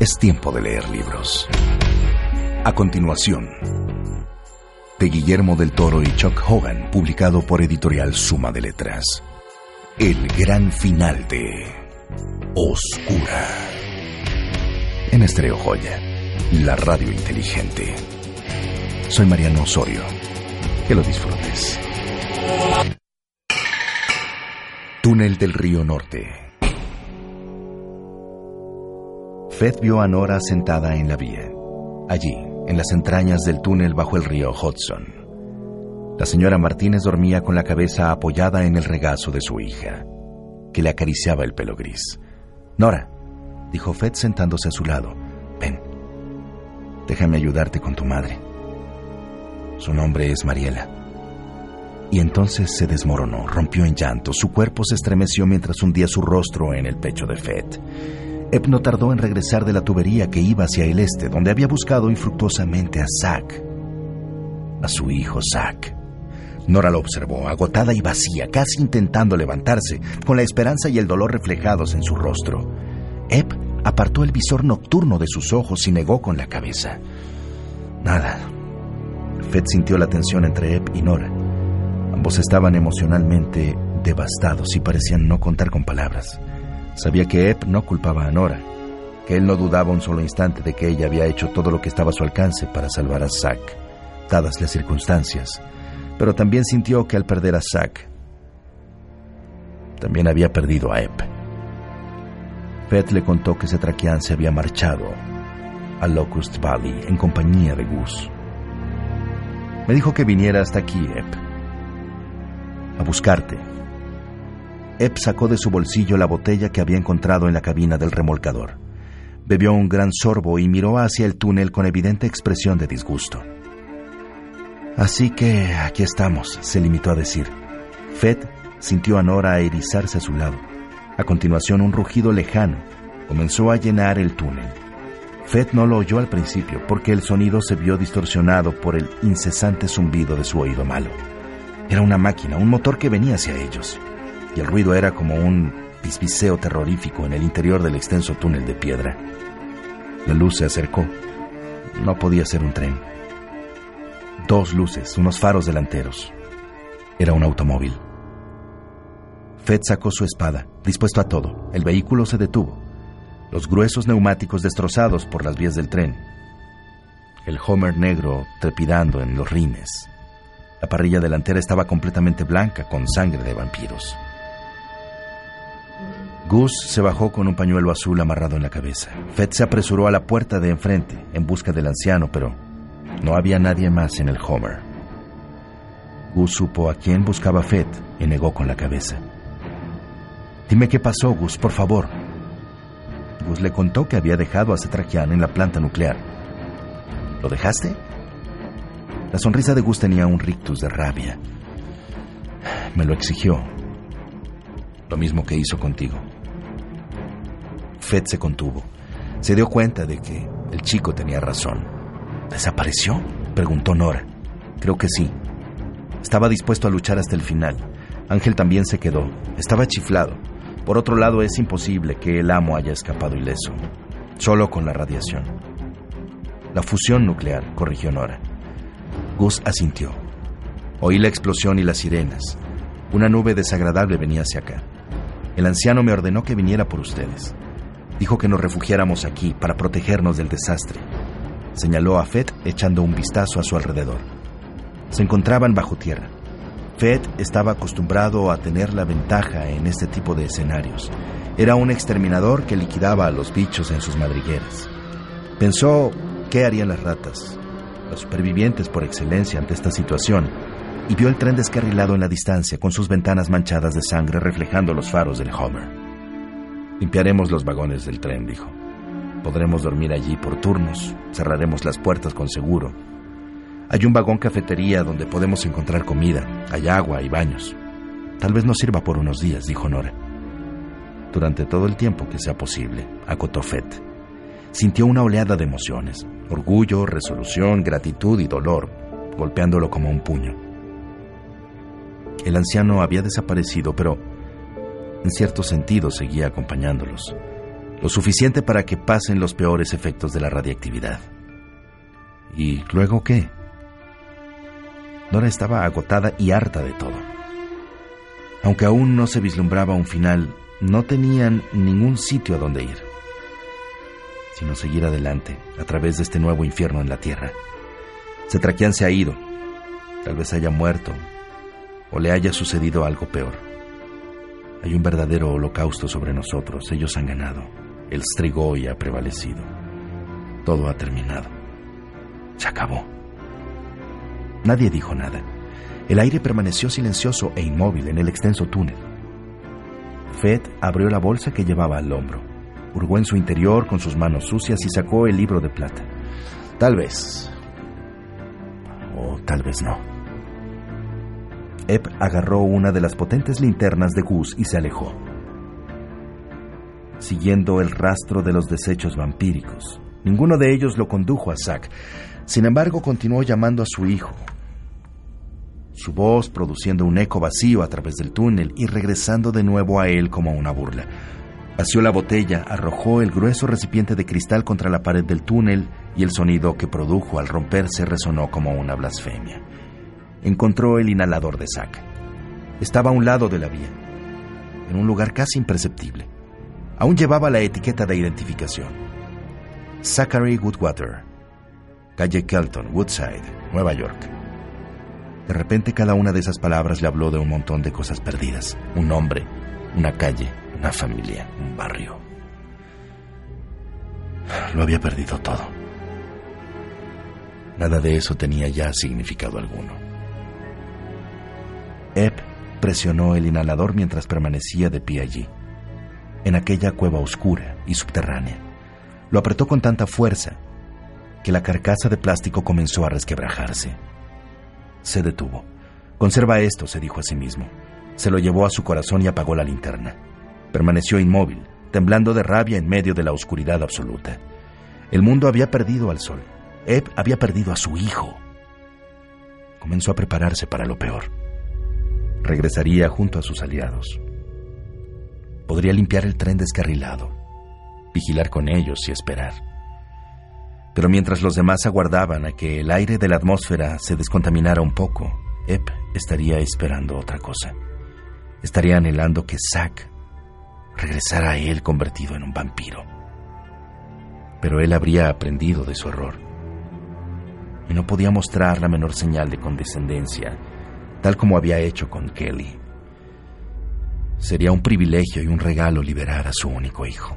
Es tiempo de leer libros. A continuación, de Guillermo del Toro y Chuck Hogan, publicado por editorial Suma de Letras. El gran final de Oscura. En Estreo Joya, la radio inteligente. Soy Mariano Osorio. Que lo disfrutes. Túnel del Río Norte. Fed vio a Nora sentada en la vía, allí, en las entrañas del túnel bajo el río Hudson. La señora Martínez dormía con la cabeza apoyada en el regazo de su hija, que le acariciaba el pelo gris. Nora, dijo Fed sentándose a su lado, ven, déjame ayudarte con tu madre. Su nombre es Mariela. Y entonces se desmoronó, rompió en llanto, su cuerpo se estremeció mientras hundía su rostro en el pecho de Fed. Ep no tardó en regresar de la tubería que iba hacia el este, donde había buscado infructuosamente a Zack, a su hijo Zack. Nora lo observó, agotada y vacía, casi intentando levantarse, con la esperanza y el dolor reflejados en su rostro. Ep apartó el visor nocturno de sus ojos y negó con la cabeza. Nada. Fed sintió la tensión entre Ep y Nora. Ambos estaban emocionalmente devastados y parecían no contar con palabras. Sabía que Ep no culpaba a Nora, que él no dudaba un solo instante de que ella había hecho todo lo que estaba a su alcance para salvar a Zack, dadas las circunstancias, pero también sintió que al perder a Zack, también había perdido a Ep. Fett le contó que Setrakian se había marchado a Locust Valley en compañía de Gus. Me dijo que viniera hasta aquí, Ep, a buscarte Ep sacó de su bolsillo la botella que había encontrado en la cabina del remolcador. Bebió un gran sorbo y miró hacia el túnel con evidente expresión de disgusto. Así que aquí estamos, se limitó a decir. Fed sintió a Nora erizarse a su lado. A continuación, un rugido lejano comenzó a llenar el túnel. Fed no lo oyó al principio porque el sonido se vio distorsionado por el incesante zumbido de su oído malo. Era una máquina, un motor que venía hacia ellos y el ruido era como un pispiceo terrorífico en el interior del extenso túnel de piedra. La luz se acercó. No podía ser un tren. Dos luces, unos faros delanteros. Era un automóvil. Fed sacó su espada, dispuesto a todo. El vehículo se detuvo. Los gruesos neumáticos destrozados por las vías del tren. El Homer negro trepidando en los rines. La parrilla delantera estaba completamente blanca con sangre de vampiros. Gus se bajó con un pañuelo azul amarrado en la cabeza. Fed se apresuró a la puerta de enfrente en busca del anciano, pero no había nadie más en el Homer. Gus supo a quién buscaba Fed y negó con la cabeza. Dime qué pasó, Gus, por favor. Gus le contó que había dejado a Cetrakian en la planta nuclear. ¿Lo dejaste? La sonrisa de Gus tenía un rictus de rabia. Me lo exigió. Lo mismo que hizo contigo. Fed se contuvo. Se dio cuenta de que el chico tenía razón. ¿Desapareció? preguntó Nora. Creo que sí. Estaba dispuesto a luchar hasta el final. Ángel también se quedó. Estaba chiflado. Por otro lado, es imposible que el amo haya escapado ileso. Solo con la radiación. La fusión nuclear, corrigió Nora. Gus asintió. Oí la explosión y las sirenas. Una nube desagradable venía hacia acá. El anciano me ordenó que viniera por ustedes. Dijo que nos refugiáramos aquí para protegernos del desastre. Señaló a Fed echando un vistazo a su alrededor. Se encontraban bajo tierra. Fed estaba acostumbrado a tener la ventaja en este tipo de escenarios. Era un exterminador que liquidaba a los bichos en sus madrigueras. Pensó qué harían las ratas, los supervivientes por excelencia ante esta situación, y vio el tren descarrilado en la distancia con sus ventanas manchadas de sangre reflejando los faros del Homer. Limpiaremos los vagones del tren, dijo. Podremos dormir allí por turnos, cerraremos las puertas con seguro. Hay un vagón cafetería donde podemos encontrar comida, hay agua y baños. Tal vez nos sirva por unos días, dijo Nora. Durante todo el tiempo que sea posible, acotó Fett. Sintió una oleada de emociones, orgullo, resolución, gratitud y dolor, golpeándolo como un puño. El anciano había desaparecido, pero en cierto sentido seguía acompañándolos, lo suficiente para que pasen los peores efectos de la radiactividad. ¿Y luego qué? Nora estaba agotada y harta de todo. Aunque aún no se vislumbraba un final, no tenían ningún sitio a donde ir, sino seguir adelante a través de este nuevo infierno en la Tierra. Setraquian se ha ido, tal vez haya muerto, o le haya sucedido algo peor. Hay un verdadero holocausto sobre nosotros. Ellos han ganado. El Strigoi ha prevalecido. Todo ha terminado. Se acabó. Nadie dijo nada. El aire permaneció silencioso e inmóvil en el extenso túnel. Fed abrió la bolsa que llevaba al hombro, hurgó en su interior con sus manos sucias y sacó el libro de plata. Tal vez. O tal vez no. Ebb agarró una de las potentes linternas de Gus y se alejó, siguiendo el rastro de los desechos vampíricos. Ninguno de ellos lo condujo a Zack. Sin embargo, continuó llamando a su hijo, su voz produciendo un eco vacío a través del túnel y regresando de nuevo a él como una burla. Vació la botella, arrojó el grueso recipiente de cristal contra la pared del túnel y el sonido que produjo al romperse resonó como una blasfemia encontró el inhalador de Zack. Estaba a un lado de la vía, en un lugar casi imperceptible. Aún llevaba la etiqueta de identificación. Zachary Woodwater, calle Kelton, Woodside, Nueva York. De repente cada una de esas palabras le habló de un montón de cosas perdidas. Un nombre, una calle, una familia, un barrio. Lo había perdido todo. Nada de eso tenía ya significado alguno. Ebb presionó el inhalador mientras permanecía de pie allí, en aquella cueva oscura y subterránea. Lo apretó con tanta fuerza que la carcasa de plástico comenzó a resquebrajarse. Se detuvo. Conserva esto, se dijo a sí mismo. Se lo llevó a su corazón y apagó la linterna. Permaneció inmóvil, temblando de rabia en medio de la oscuridad absoluta. El mundo había perdido al sol. Ebb había perdido a su hijo. Comenzó a prepararse para lo peor regresaría junto a sus aliados. Podría limpiar el tren descarrilado, vigilar con ellos y esperar. Pero mientras los demás aguardaban a que el aire de la atmósfera se descontaminara un poco, Ep estaría esperando otra cosa. Estaría anhelando que Zack regresara a él convertido en un vampiro. Pero él habría aprendido de su error y no podía mostrar la menor señal de condescendencia tal como había hecho con Kelly. Sería un privilegio y un regalo liberar a su único hijo.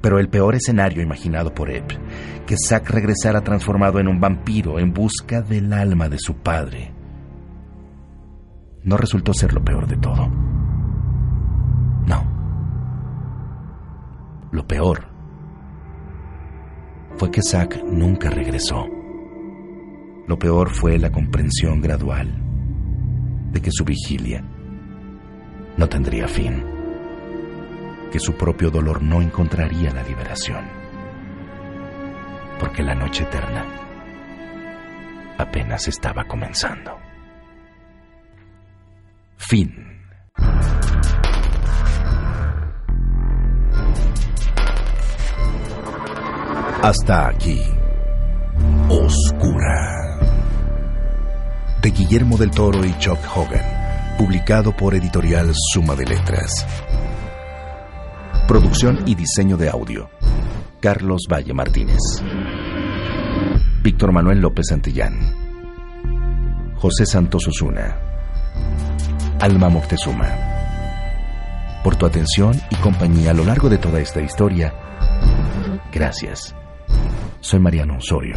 Pero el peor escenario imaginado por Ebb, que Zack regresara transformado en un vampiro en busca del alma de su padre, no resultó ser lo peor de todo. No. Lo peor fue que Zack nunca regresó. Lo peor fue la comprensión gradual de que su vigilia no tendría fin, que su propio dolor no encontraría la liberación, porque la noche eterna apenas estaba comenzando. Fin. Hasta aquí. Oscura de Guillermo del Toro y Chuck Hogan, publicado por Editorial Suma de Letras. Producción y diseño de audio. Carlos Valle Martínez. Víctor Manuel López Santillán. José Santos Osuna. Alma Moctezuma. Por tu atención y compañía a lo largo de toda esta historia, gracias. Soy Mariano Osorio.